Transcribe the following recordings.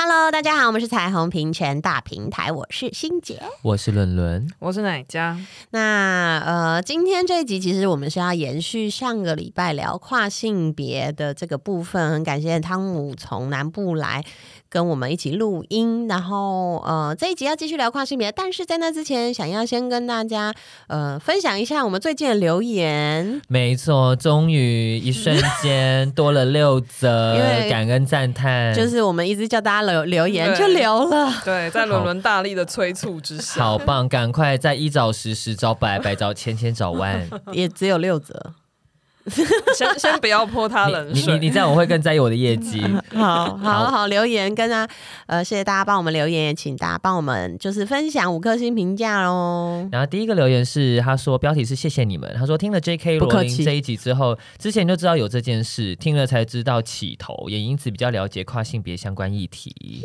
Hello，大家好，我们是彩虹平权大平台，我是欣姐，我是伦伦，我是奶佳。那呃，今天这一集其实我们是要延续上个礼拜聊跨性别的这个部分，很感谢汤姆从南部来。跟我们一起录音，然后呃这一集要继续聊跨性别，但是在那之前，想要先跟大家呃分享一下我们最近的留言。没错，终于一瞬间多了六则，因为感恩赞叹，就是我们一直叫大家留留言就留了。对，在伦伦大力的催促之下，好，好棒，赶快在一找十，十找百，百找千，千找万，也只有六则。先先不要泼他冷水，你你，你这样我会更在意我的业绩。好好好，留言跟他呃，谢谢大家帮我们留言，也请大家帮我们就是分享五颗星评价喽。然后第一个留言是他说标题是谢谢你们，他说听了 J.K. 罗琳这一集之后，之前就知道有这件事，听了才知道起头，也因此比较了解跨性别相关议题。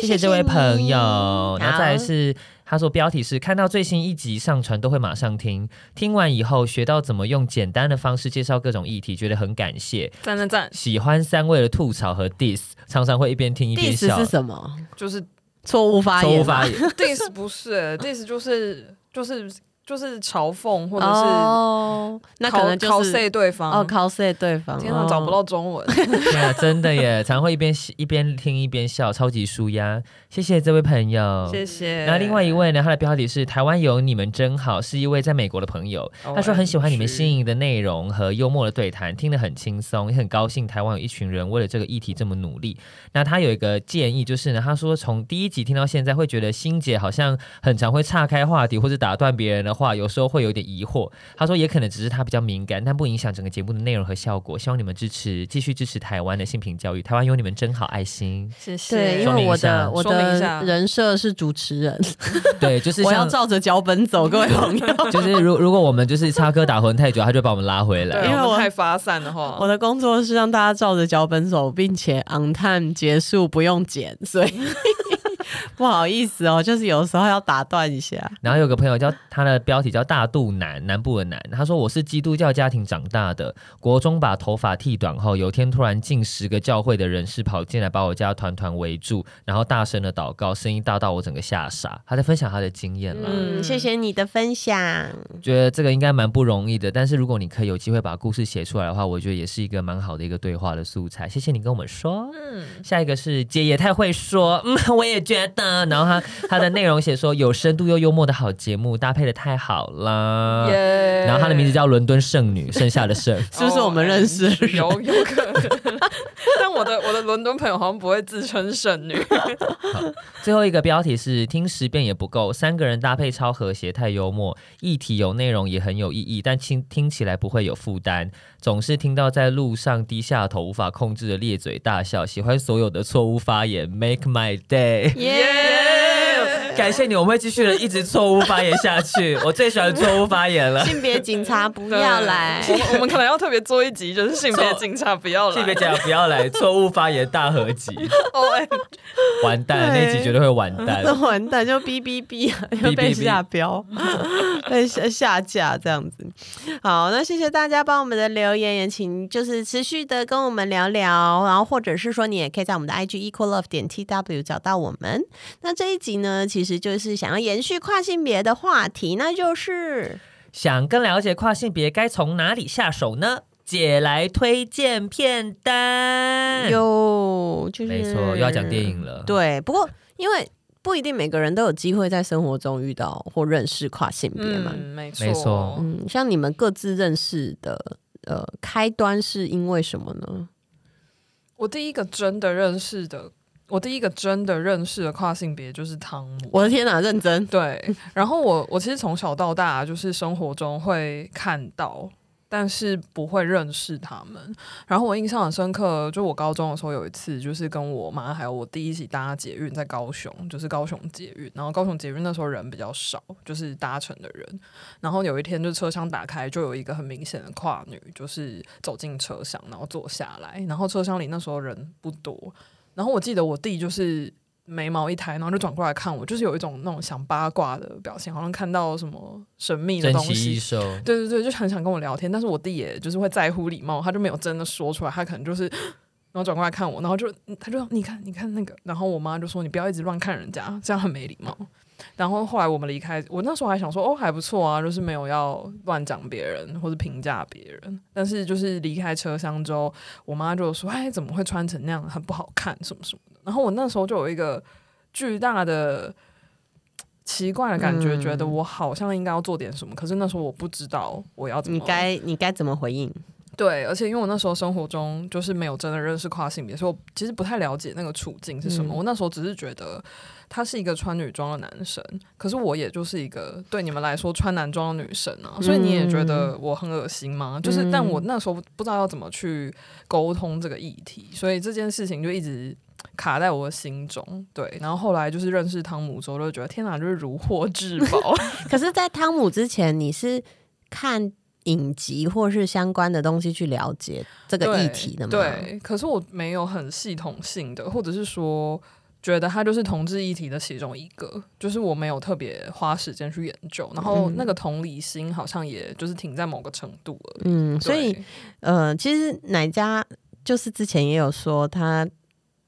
谢谢这位朋友，然后再来是。他说：“标题是看到最新一集上传都会马上听，听完以后学到怎么用简单的方式介绍各种议题，觉得很感谢，赞赞赞！喜欢三位的吐槽和 diss，常常会一边听一边笑。diss 是什么？就是错误发言。错误发言。diss 不是，diss 就是就是。”就是嘲讽，或者是哦，那可能就是 cos 对方哦，cos 对方。天哪，找不到中文。对啊，真的耶，常会一边一边听一边笑，超级舒压。谢谢这位朋友，谢谢。那另外一位呢？他的标题是“台湾有你们真好”，是一位在美国的朋友。他说很喜欢你们新颖的内容和幽默的对谈，听得很轻松，也很高兴台湾有一群人为了这个议题这么努力。那他有一个建议，就是呢，他说从第一集听到现在，会觉得欣姐好像很常会岔开话题或者打断别人的。话有时候会有点疑惑，他说也可能只是他比较敏感，但不影响整个节目的内容和效果。希望你们支持，继续支持台湾的性平教育。台湾有你们真好，爱心。谢谢。对，因为我的我的人设是主持人，对，就是我要照着脚本走，各位朋友。就是如如果我们就是插科打诨太久，他就把我们拉回来。因为我太发散的话，我的工作是让大家照着脚本走，并且 on time 结束，不用剪，所以。不好意思哦，就是有时候要打断一下。然后有个朋友叫他的标题叫大肚腩，南部的男。他说，我是基督教家庭长大的，国中把头发剃短后，有天突然近十个教会的人士跑进来，把我家团团围住，然后大声的祷告，声音大到我整个吓傻。他在分享他的经验啦。嗯，谢谢你的分享。觉得这个应该蛮不容易的，但是如果你可以有机会把故事写出来的话，我觉得也是一个蛮好的一个对话的素材。谢谢你跟我们说。嗯，下一个是姐也太会说，嗯，我也觉得。然后他他的内容写说有深度又幽默的好节目，搭配的太好了。Yeah. 然后他的名字叫伦敦圣女，剩下的剩 是不是我们认识？有有可能。但我的我的伦敦朋友好像不会自称圣女。最后一个标题是听十遍也不够，三个人搭配超和谐，太幽默，议题有内容也很有意义，但听听起来不会有负担。总是听到在路上低下头无法控制的咧嘴大笑，喜欢所有的错误发言，Make my day。感谢你，我们会继续的一直错误发言下去。我最喜欢错误发言了。性别警察不要来，我们我们可能要特别做一集，就是性别警察不要来，性别警察不要来，错误发言大合集。哦，完蛋，那集绝对会完蛋，那完蛋就哔哔哔啊，要被下标，被下下架这样子。好，那谢谢大家帮我们的留言，也请就是持续的跟我们聊聊，然后或者是说你也可以在我们的 IG equal love 点 tw 找到我们。那这一集呢，其实。其实就是想要延续跨性别的话题，那就是想更了解跨性别该从哪里下手呢？姐来推荐片单哟，就是没错，又要讲电影了。对，不过因为不一定每个人都有机会在生活中遇到或认识跨性别嘛，嗯、没错，没错。嗯，像你们各自认识的，呃，开端是因为什么呢？我第一个真的认识的。我第一个真的认识的跨性别就是汤姆。我的天哪，认真。对，然后我我其实从小到大就是生活中会看到。但是不会认识他们。然后我印象很深刻，就我高中的时候有一次，就是跟我妈还有我弟一起搭捷运，在高雄，就是高雄捷运。然后高雄捷运那时候人比较少，就是搭乘的人。然后有一天，就车厢打开，就有一个很明显的跨女，就是走进车厢，然后坐下来。然后车厢里那时候人不多。然后我记得我弟就是。眉毛一抬，然后就转过来看我，就是有一种那种想八卦的表情，好像看到什么神秘的东西。对对对，就很想跟我聊天。但是我弟也就是会在乎礼貌，他就没有真的说出来，他可能就是，然后转过来看我，然后就他就说你看你看那个，然后我妈就说你不要一直乱看人家，这样很没礼貌。然后后来我们离开，我那时候还想说哦还不错啊，就是没有要乱讲别人或者评价别人。但是就是离开车厢之后，我妈就说哎怎么会穿成那样，很不好看什么什么的。然后我那时候就有一个巨大的奇怪的感觉，嗯、觉得我好像应该要做点什么。可是那时候我不知道我要怎么，你该你该怎么回应？对，而且因为我那时候生活中就是没有真的认识跨性别，所以我其实不太了解那个处境是什么。嗯、我那时候只是觉得他是一个穿女装的男生，可是我也就是一个对你们来说穿男装的女生啊，所以你也觉得我很恶心吗？嗯、就是，但我那时候不知道要怎么去沟通这个议题，所以这件事情就一直卡在我的心中。对，然后后来就是认识汤姆之后，就觉得天哪，就是如获至宝。可是，在汤姆之前，你是看影集或是相关的东西去了解这个议题的吗？对，可是我没有很系统性的，或者是说觉得它就是同志议题的其中一个，就是我没有特别花时间去研究，然后那个同理心好像也就是停在某个程度了。嗯，所以呃，其实哪家就是之前也有说他。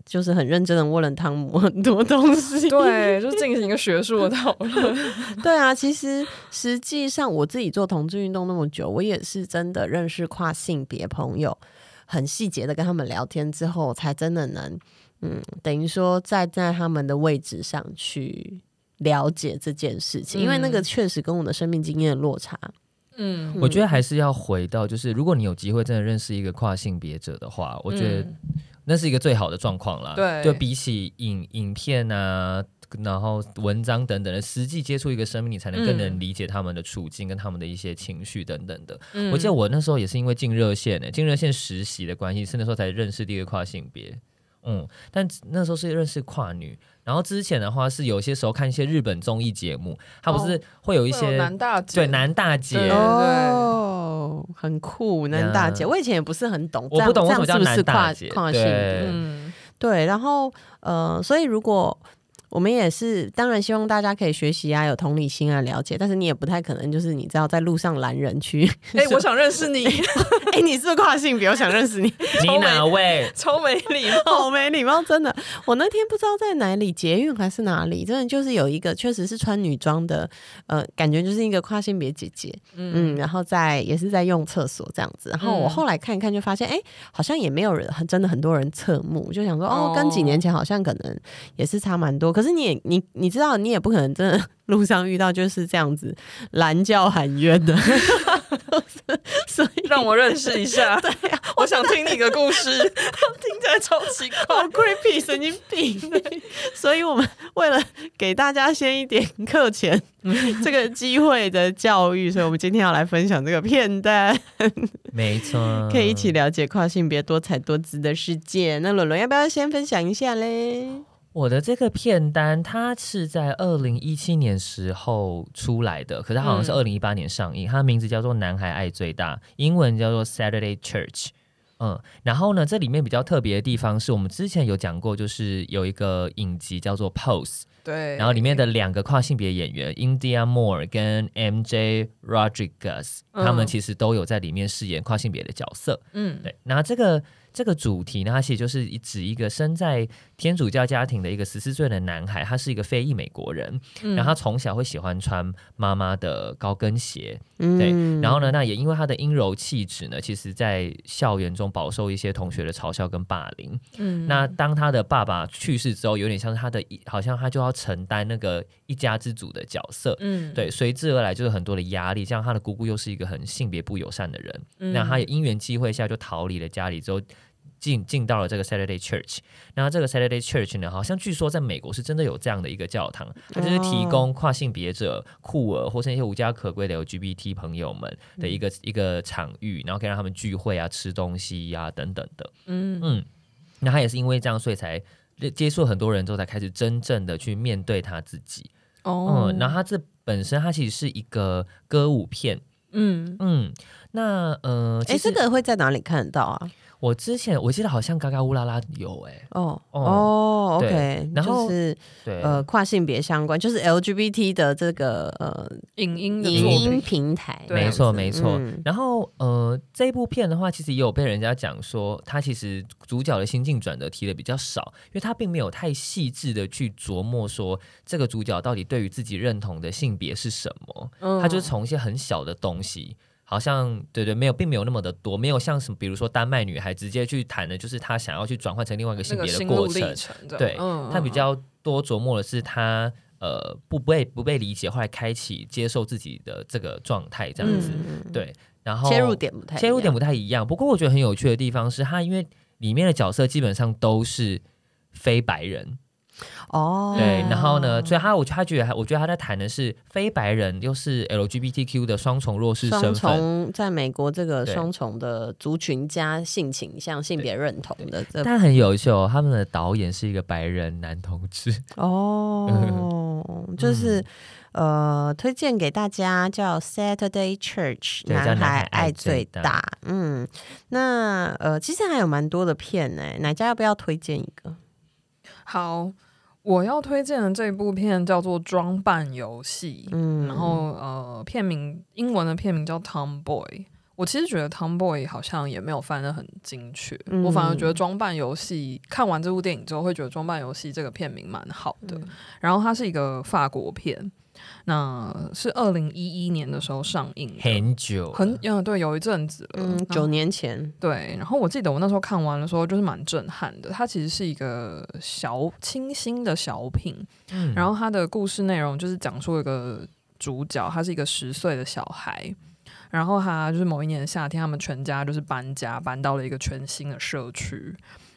就是很认真的问了汤姆很多东西，对，就进行一个学术的讨论。对啊，其实实际上我自己做同志运动那么久，我也是真的认识跨性别朋友，很细节的跟他们聊天之后，才真的能，嗯，等于说站在他们的位置上去了解这件事情，嗯、因为那个确实跟我的生命经验落差。嗯，我觉得还是要回到，就是如果你有机会真的认识一个跨性别者的话，我觉得、嗯。那是一个最好的状况啦，对，就比起影影片啊，然后文章等等的，实际接触一个生命，你才能更能理解他们的处境跟他们的一些情绪等等的。嗯、我记得我那时候也是因为进热线呢，进热线实习的关系，是那时候才认识第一个跨性别。嗯，但那时候是认识跨女，然后之前的话是有些时候看一些日本综艺节目，他不是会有一些、哦、男大姐，对男大姐，对，哦，很酷，男大姐。我以前也不是很懂，我不懂为什么叫男大姐，跨性的，嗯，对，然后呃，所以如果。我们也是，当然希望大家可以学习啊，有同理心啊，了解。但是你也不太可能，就是你知道在路上拦人去。哎、欸，我想认识你。哎、欸，你是跨性别？我想认识你。你哪位？超没礼貌，好没礼貌，真的。我那天不知道在哪里，捷运还是哪里，真的就是有一个确实是穿女装的，呃，感觉就是一个跨性别姐姐。嗯，嗯，然后在也是在用厕所这样子。然后我后来看一看，就发现，哎、欸，好像也没有人，真的很多人侧目，就想说，哦，跟几年前好像可能也是差蛮多。可是你也你你知道，你也不可能真的路上遇到就是这样子拦叫喊冤的，所以让我认识一下。对呀、啊，我想听你的故事，听起来超奇怪，好 creepy，神经病。所以我们为了给大家先一点课前这个机会的教育，所以我们今天要来分享这个片段。没错，可以一起了解跨性别多彩多姿的世界。那伦伦要不要先分享一下嘞？我的这个片单，它是在二零一七年时候出来的，可是它好像是二零一八年上映。嗯、它的名字叫做《男孩爱最大》，英文叫做 Saturday Church。嗯，然后呢，这里面比较特别的地方是我们之前有讲过，就是有一个影集叫做 Pose。对。然后里面的两个跨性别演员 India Moore 跟 MJ Rodriguez，他们其实都有在里面饰演跨性别的角色。嗯，对。那这个。这个主题呢，它其实就是指一个生在天主教家庭的一个十四岁的男孩，他是一个非裔美国人，嗯、然后他从小会喜欢穿妈妈的高跟鞋，嗯、对，然后呢，那也因为他的阴柔气质呢，其实在校园中饱受一些同学的嘲笑跟霸凌。嗯，那当他的爸爸去世之后，有点像是他的，好像他就要承担那个一家之主的角色，嗯，对，随之而来就是很多的压力，像他的姑姑又是一个很性别不友善的人，嗯、那他也因缘机会下就逃离了家里之后。进进到了这个 Saturday Church。然后这个 Saturday Church 呢，好像据说在美国是真的有这样的一个教堂，它就是提供跨性别者、酷儿或是那些无家可归的 LGBT 朋友们的一个、嗯、一个场域，然后可以让他们聚会啊、吃东西呀、啊、等等的。嗯嗯，那他也是因为这样，所以才接触很多人之后，才开始真正的去面对他自己。哦，嗯，然后他这本身他其实是一个歌舞片。嗯嗯，那呃，哎，这个会在哪里看得到啊？我之前我记得好像嘎嘎乌拉拉有哎、欸、哦哦，OK，然后是对呃跨性别相关，就是 LGBT 的这个呃影音影音平台，没错没错。嗯、然后呃这部片的话，其实也有被人家讲说，它其实主角的心境转折提的比较少，因为他并没有太细致的去琢磨说这个主角到底对于自己认同的性别是什么，嗯、他就是从一些很小的东西。好像对对，没有，并没有那么的多，没有像什么，比如说丹麦女孩直接去谈的，就是她想要去转换成另外一个性别的过程。程对，她、嗯、比较多琢磨的是她呃不被不被理解，后来开启接受自己的这个状态这样子。嗯、对，然后切入点不太切入点不太一样。不过我觉得很有趣的地方是，她因为里面的角色基本上都是非白人。哦，对，然后呢，所以他我他觉得，我觉得他在谈的是非白人又是 LGBTQ 的双重弱势身份，双重在美国这个双重的族群加性倾向、性别认同的这，但很优秀，他们的导演是一个白人男同志。哦，就是、嗯、呃，推荐给大家叫 Saturday Church，男孩爱最大。嗯，那呃，其实还有蛮多的片呢，哪家要不要推荐一个？好。我要推荐的这部片叫做《装扮游戏》，嗯，然后呃，片名英文的片名叫《Tomboy》。我其实觉得《Tomboy》好像也没有翻的很精确，嗯、我反而觉得《装扮游戏》看完这部电影之后，会觉得《装扮游戏》这个片名蛮好的。嗯、然后它是一个法国片。那是二零一一年的时候上映，很久，很嗯，对，有一阵子了，嗯，九年前，对。然后我记得我那时候看完的时候，就是蛮震撼的。它其实是一个小清新的小品，嗯，然后它的故事内容就是讲述一个主角，他是一个十岁的小孩，然后他就是某一年的夏天，他们全家就是搬家，搬到了一个全新的社区。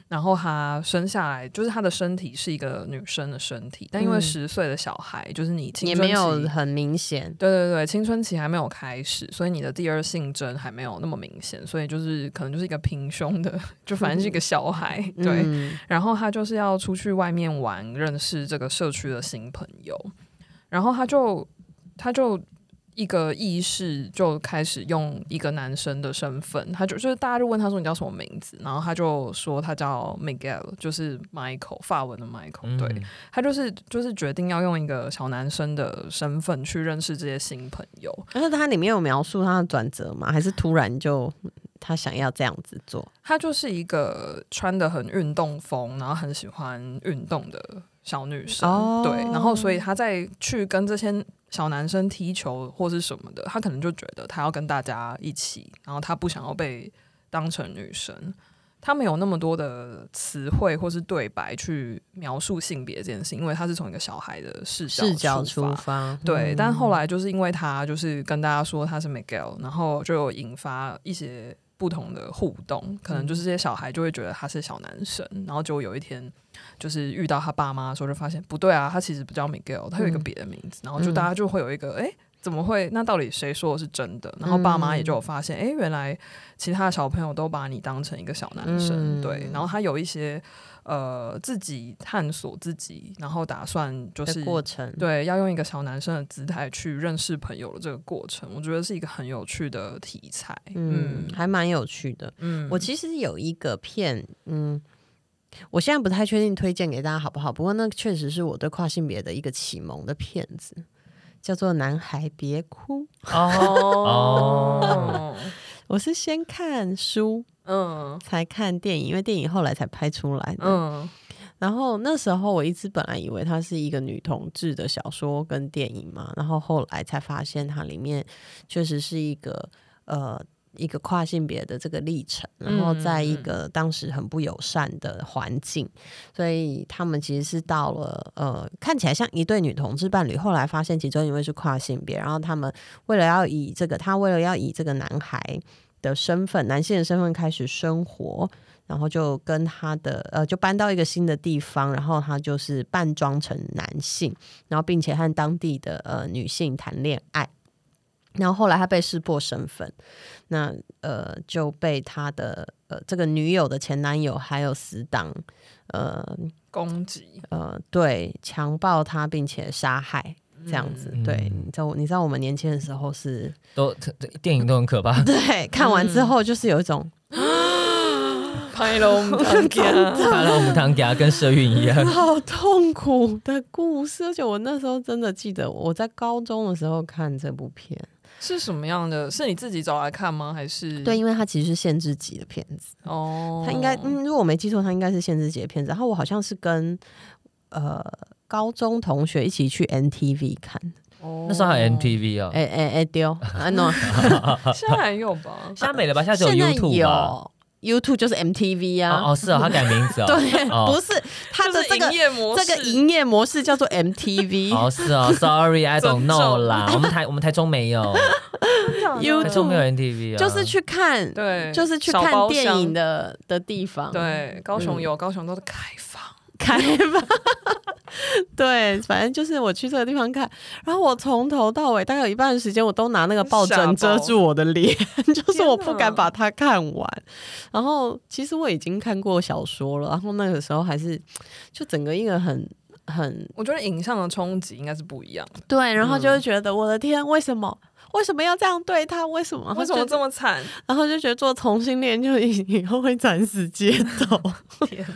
然后他生下来，就是他的身体是一个女生的身体，但因为十岁的小孩，嗯、就是你青春期也没有很明显，对对对，青春期还没有开始，所以你的第二性征还没有那么明显，所以就是可能就是一个平胸的，就反正是一个小孩，嗯、对。嗯、然后他就是要出去外面玩，认识这个社区的新朋友，然后他就他就。一个意识就开始用一个男生的身份，他就就是大家就问他说，你叫什么名字，然后他就说他叫 Miguel，就是 Michael，法文的 Michael，嗯、对，他就是就是决定要用一个小男生的身份去认识这些新朋友。但是他里面有描述他的转折吗？还是突然就他想要这样子做？他就是一个穿的很运动风，然后很喜欢运动的小女生，哦、对，然后所以他在去跟这些。小男生踢球或是什么的，他可能就觉得他要跟大家一起，然后他不想要被当成女生。他没有那么多的词汇或是对白去描述性别这件事，因为他是从一个小孩的视角视角出发。对，嗯、但后来就是因为他就是跟大家说他是 Miguel，然后就有引发一些不同的互动，可能就是这些小孩就会觉得他是小男生，然后就有一天。就是遇到他爸妈的时候，就发现不对啊，他其实不叫 Miguel，他有一个别的名字，嗯、然后就大家就会有一个哎、嗯，怎么会？那到底谁说的是真的？然后爸妈也就有发现，哎、嗯，原来其他的小朋友都把你当成一个小男生，嗯、对。然后他有一些呃自己探索自己，然后打算就是过程，对，要用一个小男生的姿态去认识朋友的这个过程，我觉得是一个很有趣的题材，嗯，嗯还蛮有趣的。嗯，我其实有一个片，嗯。我现在不太确定推荐给大家好不好？不过那确实是我对跨性别的一个启蒙的片子，叫做《男孩别哭》哦。我是先看书，嗯，才看电影，因为电影后来才拍出来的。嗯，然后那时候我一直本来以为它是一个女同志的小说跟电影嘛，然后后来才发现它里面确实是一个呃。一个跨性别的这个历程，然后在一个当时很不友善的环境，嗯、所以他们其实是到了呃，看起来像一对女同志伴侣，后来发现其中一位是跨性别，然后他们为了要以这个，他为了要以这个男孩的身份，男性的身份开始生活，然后就跟他的呃，就搬到一个新的地方，然后他就是扮装成男性，然后并且和当地的呃女性谈恋爱，然后后来他被识破身份，那呃就被他的呃这个女友的前男友还有死党呃攻击，呃对，强暴他并且杀害。这样子，嗯、对，你知道，你知道我们年轻的时候是都电影都很可怕，对，看完之后就是有一种，拍了我们汤家，拍了我们汤家，跟社运一样，好痛苦的故事。而且我那时候真的记得，我在高中的时候看这部片是什么样的？是你自己找来看吗？还是对，因为它其实是限制级的片子哦，它应该，嗯，如果我没记错，它应该是限制级的片子。然后我好像是跟呃。高中同学一起去 NTV 看，哦、那时候还有 NTV 哦，哎哎哎丢，啊 no，现在还有吧？现在没了吧？现在只有 YouTube 吧？YouTube 就是 MTV 啊。哦，哦是哦，他改名字哦。对，哦、不是他的这个营业模式，这个营业模式叫做 MTV。哦，是哦，Sorry，I don't know 啦。我们台我们台中没有，YouTube 台中没有 MTV 啊，就是去看，对，就是去看电影的的地方。对，高雄有，高雄都是开放。开吧，对，反正就是我去这个地方看，然后我从头到尾大概有一半的时间，我都拿那个抱枕遮住我的脸，就是我不敢把它看完。然后其实我已经看过小说了，然后那个时候还是就整个一个很很，我觉得影像的冲击应该是不一样的。对，然后就会觉得我的天，为什么？为什么要这样对他？为什么？为什么这么惨？然后就觉得做同性恋就以后会惨死街头。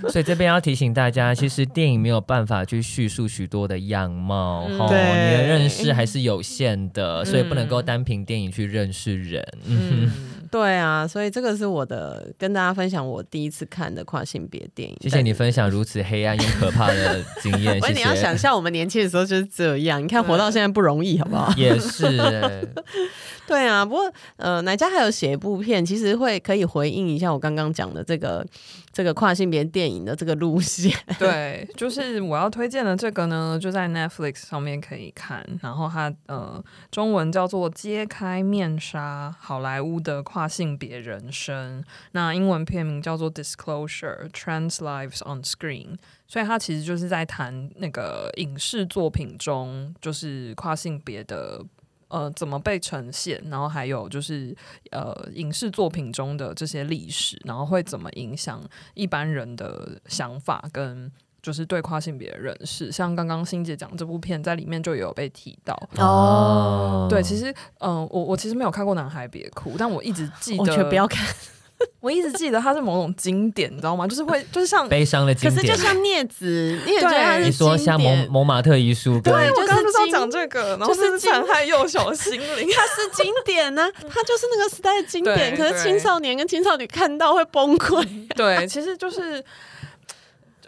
所以这边要提醒大家，其实电影没有办法去叙述许多的样貌，嗯、哦，对你的认识还是有限的，嗯、所以不能够单凭电影去认识人。嗯。嗯对啊，所以这个是我的跟大家分享我第一次看的跨性别电影。谢谢你分享如此黑暗又可怕的 经验。所以。你要想象我们年轻的时候就是这样，你看活到现在不容易，好不好？也是、欸。对啊，不过呃，哪家还有写一部片，其实会可以回应一下我刚刚讲的这个这个跨性别电影的这个路线。对，就是我要推荐的这个呢，就在 Netflix 上面可以看，然后它呃中文叫做《揭开面纱：好莱坞的跨》。性别人生，那英文片名叫做 Disclosure: Trans Lives on Screen，所以它其实就是在谈那个影视作品中，就是跨性别的呃怎么被呈现，然后还有就是呃影视作品中的这些历史，然后会怎么影响一般人的想法跟。就是对跨性别的认识，像刚刚欣姐讲这部片在里面就有被提到哦。对，其实嗯、呃，我我其实没有看过《男孩别哭》，但我一直记得，我不要看。我一直记得它是某种经典，你知道吗？就是会，就是像悲伤的经典，可是就像镊子，你也觉得它是你说像蒙蒙马特遗书，对，我刚刚就是要讲这个，然后就是残害幼小心灵，它是经典呢、啊，它就是那个时代的经典。可是青少年跟青少女看到会崩溃。对，其实就是，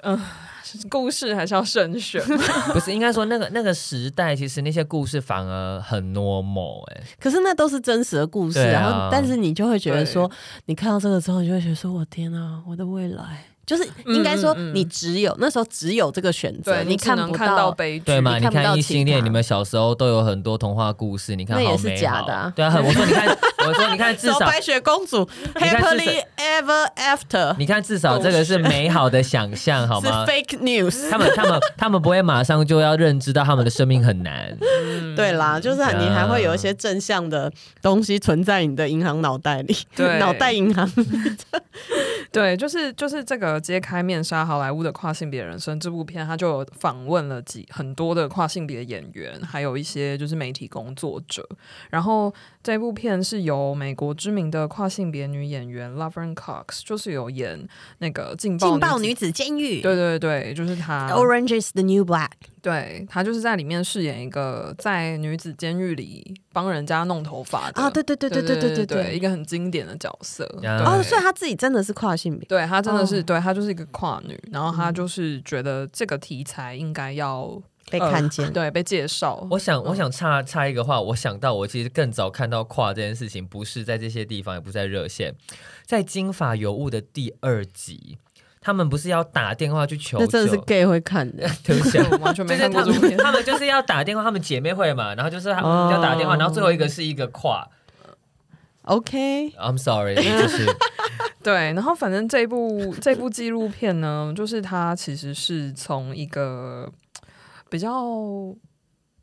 嗯、呃。故事还是要慎选，不是应该说那个那个时代，其实那些故事反而很 normal 哎、欸，可是那都是真实的故事，啊、然后但是你就会觉得说，你看到这个之后，你就会觉得说，我天啊，我的未来。就是应该说，你只有、嗯嗯、那时候只有这个选择，你看不看到悲剧，对嘛？你看异性恋，你们小时候都有很多童话故事，你看好美好，那也是假的、啊。对啊，我说你看，我说你看，至少白雪公主 happily ever after，你看至少这个是美好的想象，好吗？是 fake news，他们他们他们不会马上就要认知到他们的生命很难。嗯、对啦，就是你还会有一些正向的东西存在你的银行脑袋里，对，脑袋银行。对，就是就是这个揭开面纱好莱坞的跨性别人生这部片，他就访问了几很多的跨性别演员，还有一些就是媒体工作者。然后这部片是由美国知名的跨性别女演员 Laverne Cox，就是有演那个劲爆劲爆女子监狱，对对对，就是她。Orange is the New Black。对，她就是在里面饰演一个在女子监狱里帮人家弄头发的啊，对对对对对对对对，一个很经典的角色。哦，所以她自己真的是跨性别，对她真的是，对她就是一个跨女，然后她就是觉得这个题材应该要被看见，对，被介绍。我想，我想插插一个话，我想到我其实更早看到跨这件事情，不是在这些地方，也不在热线，在《金发尤物》的第二集。他们不是要打电话去求救？那真的是 gay 会看的，对不起，完全没看过这部片。他们就是要打电话，他们姐妹会嘛，然后就是他们要打电话，哦、然后最后一个是一个跨。OK，I'm sorry，就是对。然后反正这部这部纪录片呢，就是它其实是从一个比较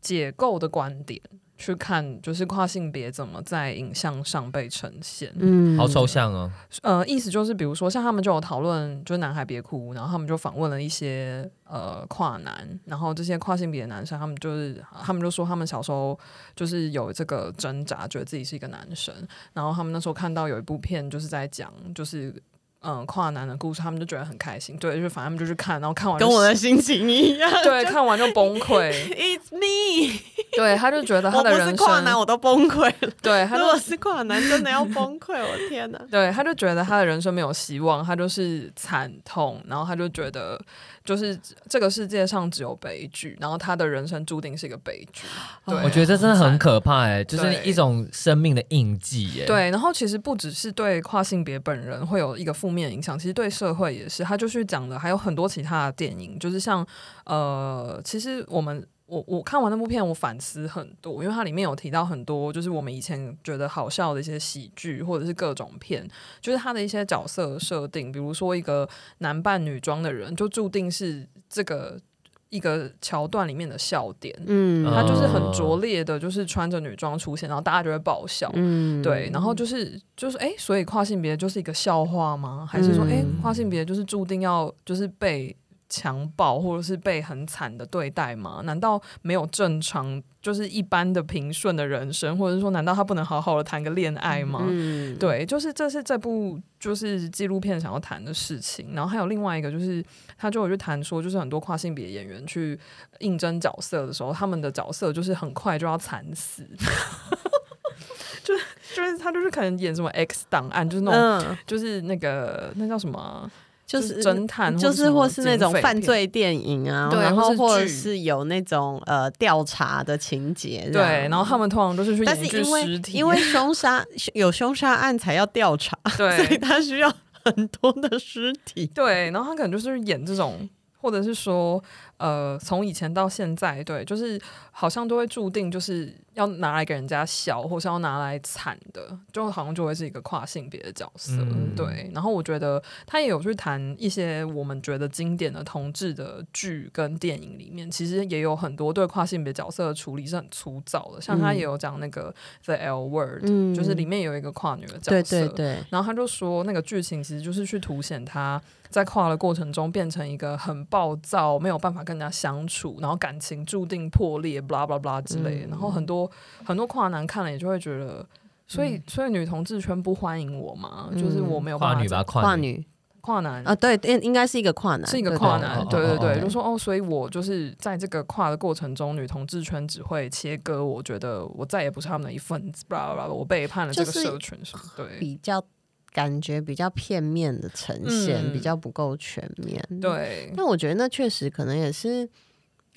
解构的观点。去看就是跨性别怎么在影像上被呈现，嗯，好抽象哦。呃，意思就是，比如说像他们就有讨论，就是男孩别哭，然后他们就访问了一些呃跨男，然后这些跨性别的男生，他们就是他们就说他们小时候就是有这个挣扎，觉得自己是一个男生，然后他们那时候看到有一部片就是在讲就是。嗯，跨男的故事，他们就觉得很开心。对，就是反正他们就去看，然后看完跟我的心情一样。对，看完就崩溃。It's me。对，他就觉得他的人生，跨男，我都崩溃了。对，他如果是跨男，真的要崩溃，我天哪！对，他就觉得他的人生没有希望，他就是惨痛，然后他就觉得。就是这个世界上只有悲剧，然后他的人生注定是一个悲剧。对，我觉得这真的很可怕哎，就是一种生命的印记哎。对，然后其实不只是对跨性别本人会有一个负面影响，其实对社会也是。他就是讲的还有很多其他的电影，就是像呃，其实我们。我我看完那部片，我反思很多，因为它里面有提到很多，就是我们以前觉得好笑的一些喜剧，或者是各种片，就是它的一些角色设定，比如说一个男扮女装的人，就注定是这个一个桥段里面的笑点。嗯，他就是很拙劣的，就是穿着女装出现，然后大家就会爆笑。嗯，对，然后就是就是哎，所以跨性别就是一个笑话吗？还是说哎，跨性别就是注定要就是被。强暴或者是被很惨的对待吗？难道没有正常就是一般的平顺的人生，或者是说，难道他不能好好的谈个恋爱吗？嗯，对，就是这是这部就是纪录片想要谈的事情。然后还有另外一个，就是他就有去谈说，就是很多跨性别演员去应征角色的时候，他们的角色就是很快就要惨死，就是就是他就是可能演什么 X 档案，就是那种、嗯、就是那个那叫什么？就是侦探，就是或是那种犯罪电影啊，对，然后或者是有那种呃调查的情节，对，然后他们通常都是去演具尸体，因为凶杀 有凶杀案才要调查，对，所以他需要很多的尸体，对，然后他可能就是演这种，或者是说。呃，从以前到现在，对，就是好像都会注定就是要拿来给人家笑，或是要拿来惨的，就好像就会是一个跨性别的角色，嗯、对。然后我觉得他也有去谈一些我们觉得经典的同志的剧跟电影里面，其实也有很多对跨性别角色的处理是很粗糙的，像他也有讲那个 The L Word，、嗯、就是里面有一个跨女的角色，对对对。然后他就说那个剧情其实就是去凸显他在跨的过程中变成一个很暴躁，没有办法跟。跟人家相处，然后感情注定破裂，blah blah blah 之类的。嗯、然后很多很多跨男看了也就会觉得，所以、嗯、所以女同志圈不欢迎我嘛？嗯、就是我没有办法跨女吧，跨女跨男啊，对，应应该是一个跨男，是一个跨男，对对对，就说哦，所以我就是在这个跨的过程中，女同志圈只会切割，我觉得我再也不是他们的一份子，blah blah blah，我背叛了这个社群，什么对，比较。感觉比较片面的呈现，嗯、比较不够全面。对，但我觉得那确实可能也是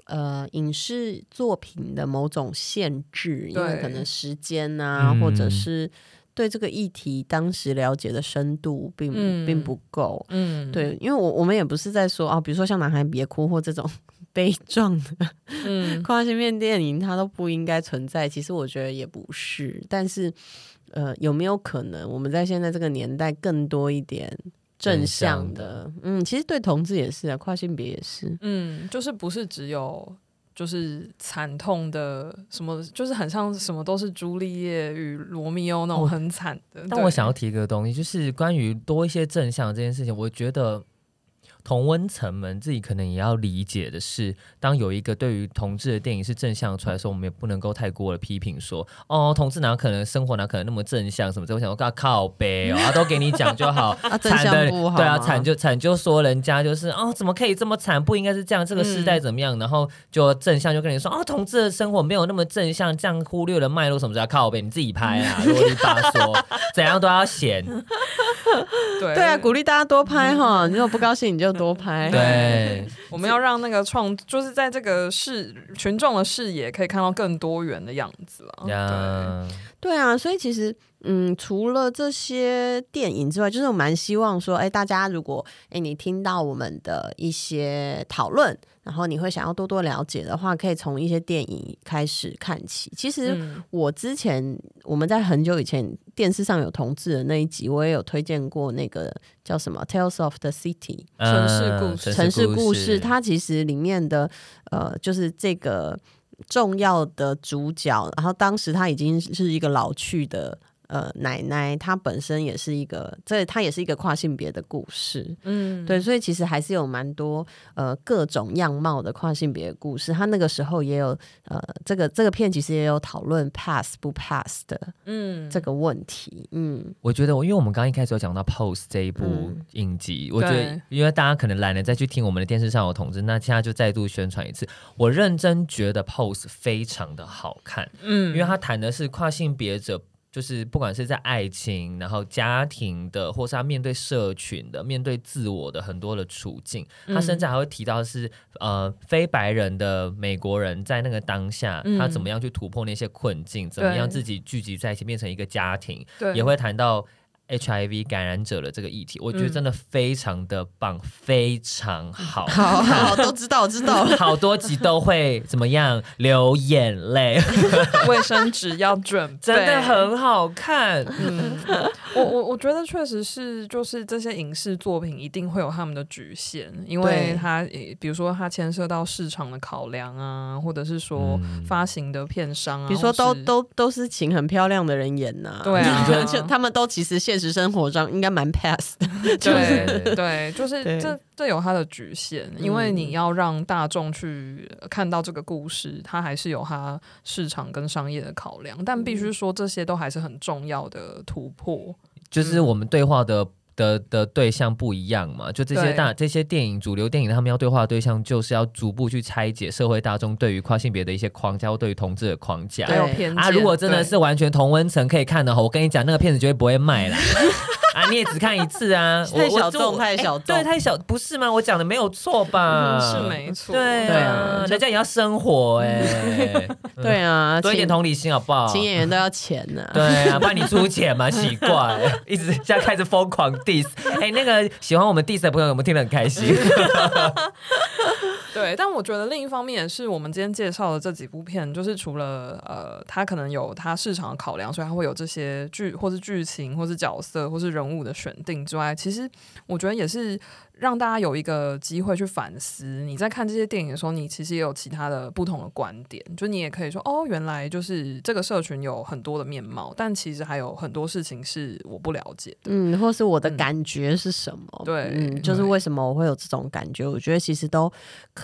呃影视作品的某种限制，因为可能时间啊，嗯、或者是对这个议题当时了解的深度并、嗯、并不够。嗯，对，因为我我们也不是在说啊，比如说像《男孩别哭》或这种 悲壮的、嗯、跨性面电影，它都不应该存在。其实我觉得也不是，但是。呃，有没有可能我们在现在这个年代更多一点正向的？嗯，其实对同志也是啊，跨性别也是。嗯，就是不是只有就是惨痛的什么，就是很像什么都是朱丽叶与罗密欧那种很惨的。哦、但我想要提一个东西，就是关于多一些正向这件事情，我觉得。同温层们自己可能也要理解的是，当有一个对于同志的电影是正向出来的时候，我们也不能够太过的批评说，哦，同志哪可能生活哪可能那么正向什么的。我想说，靠背哦，啊、都给你讲就好，惨的对啊，惨就惨就说人家就是哦，怎么可以这么惨？不应该是这样，这个时代怎么样？嗯、然后就正向就跟你说，哦，同志的生活没有那么正向，这样忽略了脉络什么的，靠背，你自己拍啊，啰里吧嗦，怎样都要嫌。对对啊，鼓励大家多拍哈，你如果不高兴你就。多拍对，我们要让那个创，就是在这个视群众的视野可以看到更多元的样子了。Yeah. 对对啊，所以其实。嗯，除了这些电影之外，就是我蛮希望说，哎，大家如果哎你听到我们的一些讨论，然后你会想要多多了解的话，可以从一些电影开始看起。其实我之前、嗯、我们在很久以前电视上有同志的那一集，我也有推荐过那个叫什么《Tales of the City》城市故事，城市故事。它其实里面的呃，就是这个重要的主角，然后当时他已经是一个老去的。呃，奶奶她本身也是一个，这她也是一个跨性别的故事，嗯，对，所以其实还是有蛮多呃各种样貌的跨性别的故事。她那个时候也有呃，这个这个片其实也有讨论 pass 不 pass 的，嗯，这个问题，嗯，我觉得我因为我们刚刚一开始有讲到 Pose 这一部影集，嗯、我觉得因为大家可能懒得再去听我们的电视上有同志，那现在就再度宣传一次。我认真觉得 Pose 非常的好看，嗯，因为他谈的是跨性别者。就是不管是在爱情，然后家庭的，或是他面对社群的、面对自我的很多的处境，他甚至还会提到是呃非白人的美国人在那个当下，他怎么样去突破那些困境，怎么样自己聚集在一起变成一个家庭，也会谈到。HIV 感染者的这个议题，我觉得真的非常的棒，嗯、非常好。好 好，都知道，知道。好多集都会怎么样流眼泪，卫生纸要准备，真的很好看。嗯，我我我觉得确实是，就是这些影视作品一定会有他们的局限，因为它比如说它牵涉到市场的考量啊，或者是说发行的片商啊，比如说都都都是请很漂亮的人演呐、啊，对啊，就他们都其实现。现实生活中应该蛮 pass 的，对对，就是 这这有它的局限，因为你要让大众去看到这个故事，它还是有它市场跟商业的考量，但必须说这些都还是很重要的突破。就是我们对话的的的对象不一样嘛，就这些大这些电影主流电影，他们要对话的对象就是要逐步去拆解社会大众对于跨性别的一些框架，或对于同志的框架。还有偏见啊，如果真的是完全同温层可以看的话，我跟你讲，那个片子绝对不会卖啦。啊，你也只看一次啊，太小众，太小众，对，太小，不是吗？我讲的没有错吧？是没错，对啊，人家也要生活哎，对啊，多一点同理心好不好？请演员都要钱呢，对啊，帮你出钱嘛，奇怪，一直现在开始疯狂 diss，哎，那个喜欢我们 diss 的朋友有没有听得很开心？对，但我觉得另一方面也是，我们今天介绍的这几部片，就是除了呃，它可能有它市场的考量，所以它会有这些剧，或是剧情，或是角色，或是人物的选定之外，其实我觉得也是。让大家有一个机会去反思，你在看这些电影的时候，你其实也有其他的不同的观点。就你也可以说，哦，原来就是这个社群有很多的面貌，但其实还有很多事情是我不了解的。嗯，或是我的感觉是什么？嗯、对，嗯，就是为什么我会有这种感觉？我觉得其实都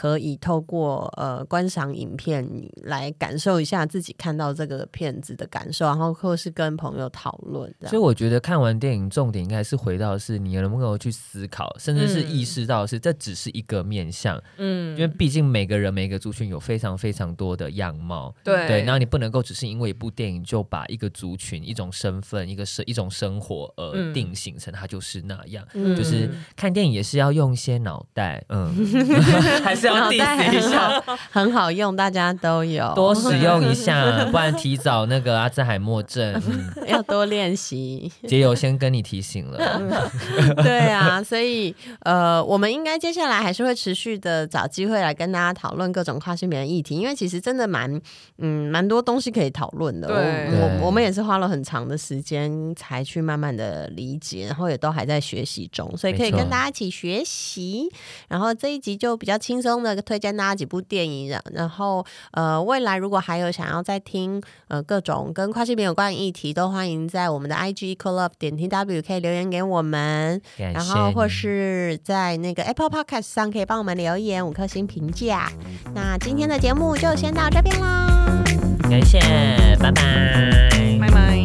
可以透过呃观赏影片来感受一下自己看到这个片子的感受，然后或是跟朋友讨论。所以我觉得看完电影，重点应该是回到的是你能不能够去思考，甚至是。意识到是这只是一个面向，嗯，因为毕竟每个人每个族群有非常非常多的样貌，对。对，然后你不能够只是因为一部电影就把一个族群、一种身份、一个生一种生活而定型成它就是那样，嗯、就是看电影也是要用一些脑袋，嗯，还是要 diss 一下，很好用，大家都有。多使用一下，不然提早那个阿兹海默症，嗯、要多练习。杰友先跟你提醒了，对啊，所以呃，我们应该接下来还是会持续的找机会来跟大家讨论各种跨性别的议题，因为其实真的蛮嗯蛮多东西可以讨论的。对，我我们也是花了很长的时间才去慢慢的理解，然后也都还在学习中，所以可以跟大家一起学习。然后这一集就比较轻松的推荐大家几部电影，然后呃未来如果还有想要再听呃各种跟跨性别有关的议题，都欢迎在我们的 IG equallove 点 tw 可以留言给我们，然后或是。在那个 Apple Podcast 上可以帮我们留言五颗星评价。那今天的节目就先到这边啦，感谢，拜拜，拜拜。